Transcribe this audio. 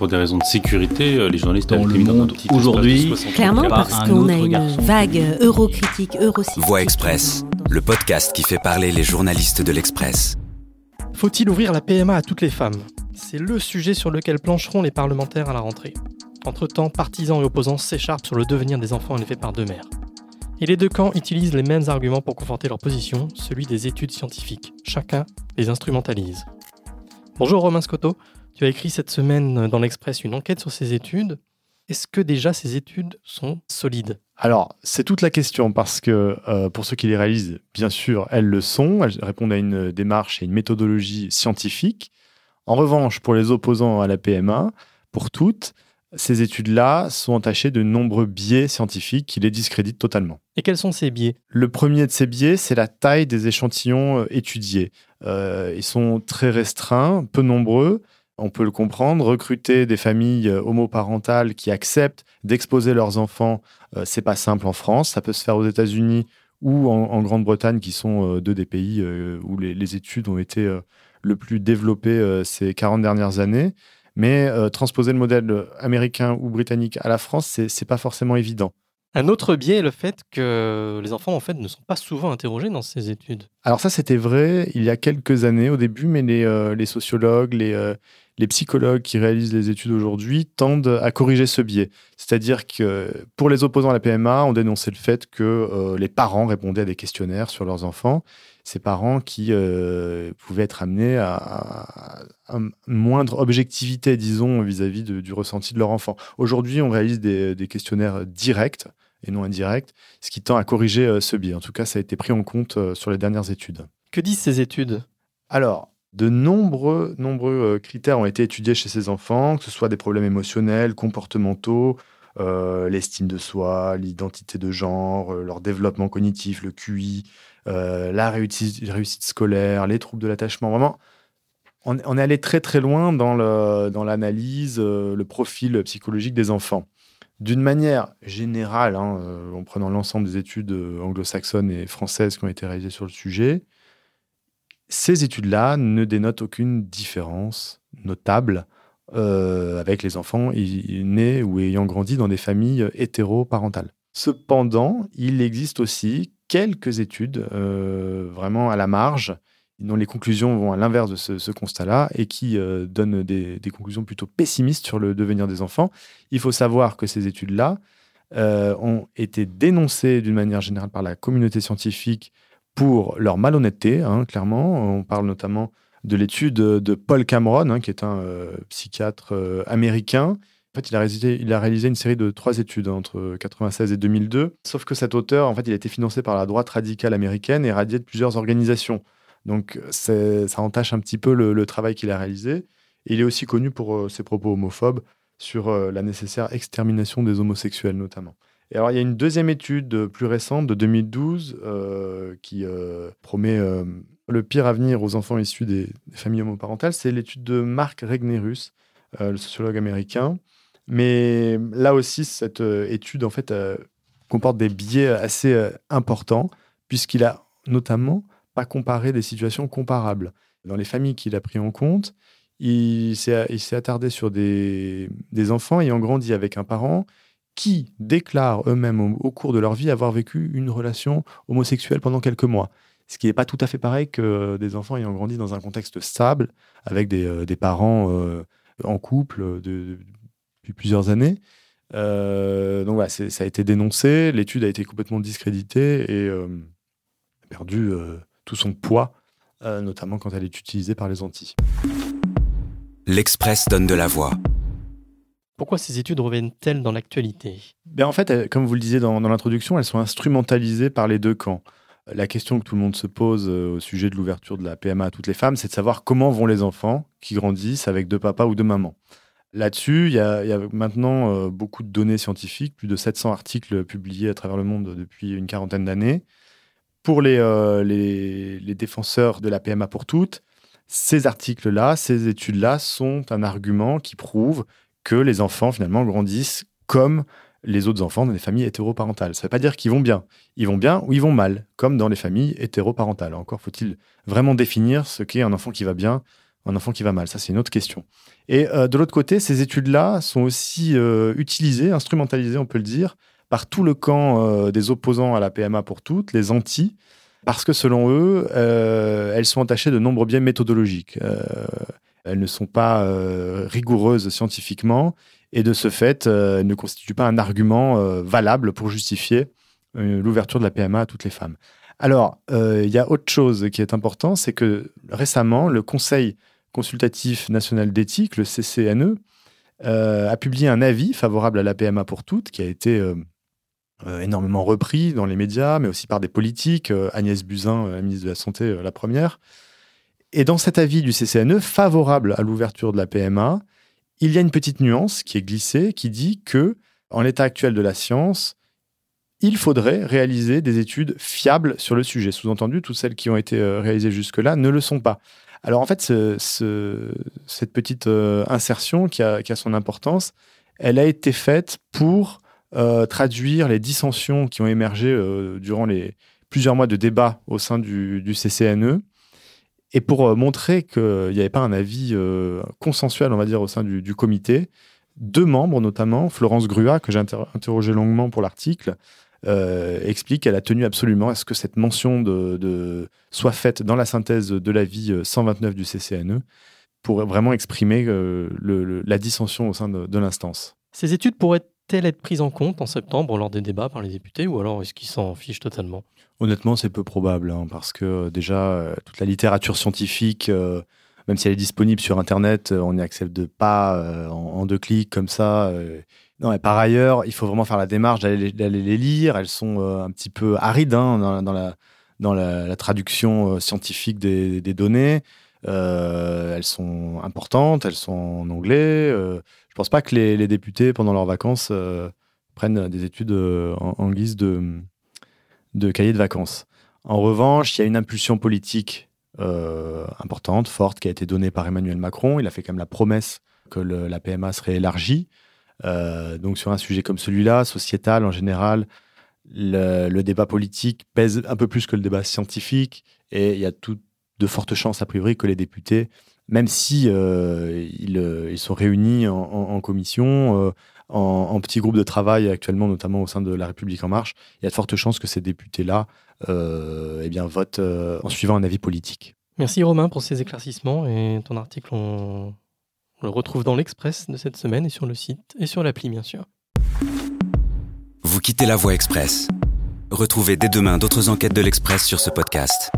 Pour des raisons de sécurité, euh, les journalistes Dans le monde petit espace de aujourd'hui, 60 Clairement, parce qu'on a une garçon. vague eurocritique, eurosceptique. Voix Express, le podcast qui fait parler les journalistes de l'Express. Faut-il ouvrir la PMA à toutes les femmes? C'est le sujet sur lequel plancheront les parlementaires à la rentrée. Entre-temps, partisans et opposants s'écharpent sur le devenir des enfants élevés par deux mères. Et les deux camps utilisent les mêmes arguments pour conforter leur position, celui des études scientifiques. Chacun les instrumentalise. Bonjour Romain Scotto, tu as écrit cette semaine dans l'Express une enquête sur ces études. Est-ce que déjà ces études sont solides? Alors, c'est toute la question parce que euh, pour ceux qui les réalisent, bien sûr, elles le sont. Elles répondent à une démarche et une méthodologie scientifique. En revanche, pour les opposants à la PMA, pour toutes, ces études-là sont entachées de nombreux biais scientifiques qui les discréditent totalement. Et quels sont ces biais? Le premier de ces biais, c'est la taille des échantillons euh, étudiés. Euh, ils sont très restreints, peu nombreux. On peut le comprendre. Recruter des familles euh, homoparentales qui acceptent d'exposer leurs enfants, euh, c'est pas simple en France. Ça peut se faire aux États-Unis ou en, Grande-Bretagne, qui sont euh, deux des pays où les, les études ont été le plus développées ces 40 dernières années. Mais transposer le modèle américain ou britannique à la France, c'est pas forcément évident. Un autre biais est le fait que les enfants en fait ne sont pas souvent interrogés dans ces études. Alors ça, c'était vrai il y a quelques années au début, mais les, euh, sociologues, les, euh, les psychologues qui réalisent les études aujourd'hui tendent à corriger ce biais. C'est-à-dire que pour les opposants à la PMA, on dénonçait le fait que euh, les parents répondaient à des questionnaires sur leurs enfants. Ces parents qui euh, pouvaient être amenés à, à- à une moindre objectivité, disons, vis-à-vis de- du ressenti de leur enfant. Aujourd'hui, on réalise des, des questionnaires directs et non indirects, ce qui tend à corriger euh, ce biais. En tout cas, ça a été pris en compte euh, sur les dernières études. Que disent ces études? Alors, de nombreux, nombreux euh, critères ont été étudiés chez ces enfants, que ce soit des problèmes émotionnels, comportementaux, euh, l'estime de soi, l'identité de genre, euh, leur développement cognitif, le QI, la réussite, scolaire, les troubles de l'attachement. Vraiment, on, est allé très très loin dans l'analyse, le profil psychologique des enfants. D'une manière générale, hein, en prenant l'ensemble des études anglo-saxonnes et françaises qui ont été réalisées sur le sujet, ces études-là ne dénotent aucune différence notable euh, avec les enfants nés ou ayant grandi dans des familles hétéroparentales. Cependant, il existe aussi quelques études euh, vraiment à la marge dont les conclusions vont à l'inverse de ce, constat-là et qui euh, donnent des, conclusions plutôt pessimistes sur le devenir des enfants. Il faut savoir que ces études-là ont été dénoncées d'une manière générale par la communauté scientifique pour leur malhonnêteté, hein, clairement. On parle notamment de l'étude de Paul Cameron, hein, qui est un euh, psychiatre euh, américain. En fait, il a, réalisé, une série de trois études hein, entre 1996 et 2002. Sauf que cet auteur, en fait, il a été financé par la droite radicale américaine et radié de plusieurs organisations. Donc, ça entache un petit peu le, travail qu'il a réalisé. Il est aussi connu pour euh, ses propos homophobes sur la nécessaire extermination des homosexuels, notamment. Et alors, il y a une deuxième étude plus récente de 2012 euh, qui euh, promet euh, le pire avenir aux enfants issus des, familles homoparentales. C'est l'étude de Mark Regnerus, le sociologue américain. Mais là aussi, cette étude, en fait, comporte des biais assez importants, puisqu'il a notamment pas comparé des situations comparables. Dans les familles qu'il a pris en compte, il s'est attardé sur des enfants ayant grandi avec un parent qui déclarent eux-mêmes au, cours de leur vie avoir vécu une relation homosexuelle pendant quelques mois. Ce qui n'est pas tout à fait pareil que des enfants ayant grandi dans un contexte stable, avec des, euh, parents euh, en couple de- depuis plusieurs années. Euh, donc voilà, ça a été dénoncé, l'étude a été complètement discréditée et euh, a perdu euh, tout son poids, euh, notamment quand elle est utilisée par les Antilles. L'Express donne de la voix. Pourquoi ces études reviennent-elles dans l'actualité? Ben en fait, euh, comme vous le disiez dans, l'introduction, elles sont instrumentalisées par les deux camps. La question que tout le monde se pose euh, au sujet de l'ouverture de la PMA à toutes les femmes, c'est de savoir comment vont les enfants qui grandissent avec deux papas ou deux mamans. Là-dessus, il y, a maintenant euh, beaucoup de données scientifiques, plus de 700 articles publiés à travers le monde depuis une quarantaine d'années. Pour euh, les défenseurs de la PMA pour toutes, ces articles-là, ces études-là sont un argument qui prouve que les enfants finalement grandissent comme les autres enfants dans les familles hétéroparentales. Ça ne veut pas dire qu'ils vont bien. Ils vont bien ou ils vont mal, comme dans les familles hétéroparentales. Encore faut-il vraiment définir ce qu'est un enfant qui va bien un enfant qui va mal Ça, c'est une autre question. Et euh, de l'autre côté, ces études-là sont aussi euh, utilisées, instrumentalisées, on peut le dire, par tout le camp euh, des opposants à la PMA pour toutes, les anti, parce que selon eux, elles sont attachées de nombreux biais méthodologiques. Elles ne sont pas rigoureuses scientifiquement et de ce fait, elles ne constituent pas un argument valable pour justifier l'ouverture de la PMA à toutes les femmes. Alors, il y a autre chose qui est important, c'est que récemment, le Conseil consultatif national d'éthique, le CCNE, euh, a publié un avis favorable à la PMA pour toutes, qui a été euh, euh, énormément repris dans les médias, mais aussi par des politiques, Agnès Buzyn, la ministre de la Santé, la première. Et dans cet avis du CCNE, favorable à l'ouverture de la PMA, il y a une petite nuance qui est glissée, qui dit que, en l'état actuel de la science, il faudrait réaliser des études fiables sur le sujet. Sous-entendu, toutes celles qui ont été réalisées jusque-là ne le sont pas. Alors en fait, cette petite euh, insertion qui a, son importance, elle a été faite pour euh, traduire les dissensions qui ont émergé euh, durant les plusieurs mois de débat au sein du, CCNE et pour montrer qu'il n'y avait pas un avis consensuel, on va dire, au sein du, comité. Deux membres, notamment, Florence Grua, que j'ai interrogé longuement pour l'article, euh, explique qu'elle a tenu absolument à ce que cette mention de, soit faite dans la synthèse de l'avis 129 euh, du CCNE pour vraiment exprimer euh, la dissension au sein de, l'instance. Ces études pourraient-elles être prises en compte en septembre lors des débats par les députés ou alors est-ce qu'ils s'en fichent totalement? Honnêtement, c'est peu probable hein, parce que déjà, toute la littérature scientifique même si elle est disponible sur Internet, on n'y accède pas en, deux clics comme ça. Non, et par ailleurs, il faut vraiment faire la démarche d'aller les lire. Elles sont euh, un petit peu arides hein, dans, la, traduction euh, scientifique des, données. Euh, elles sont importantes, elles sont en anglais. je ne pense pas que les, députés, pendant leurs vacances, prennent des études en, guise de, de cahier de vacances. En revanche, il y a une impulsion politique importante, forte, qui a été donnée par Emmanuel Macron. Il a fait quand même la promesse que la PMA serait élargie. Euh, donc sur un sujet comme celui-là, sociétal en général, le, débat politique pèse un peu plus que le débat scientifique et il y a tout, de fortes chances a priori que les députés, même si euh, euh, ils, sont réunis en, commission, en, petits groupes de travail actuellement, notamment au sein de La République en marche, il y a de fortes chances que ces députés-là eh bien, votent en suivant un avis politique. Merci Romain pour ces éclaircissements et ton article, on, on le retrouve dans l'Express de cette semaine et sur le site et sur l'appli bien sûr. Vous quittez la voie Express. Retrouvez dès demain d'autres enquêtes de l'Express sur ce podcast.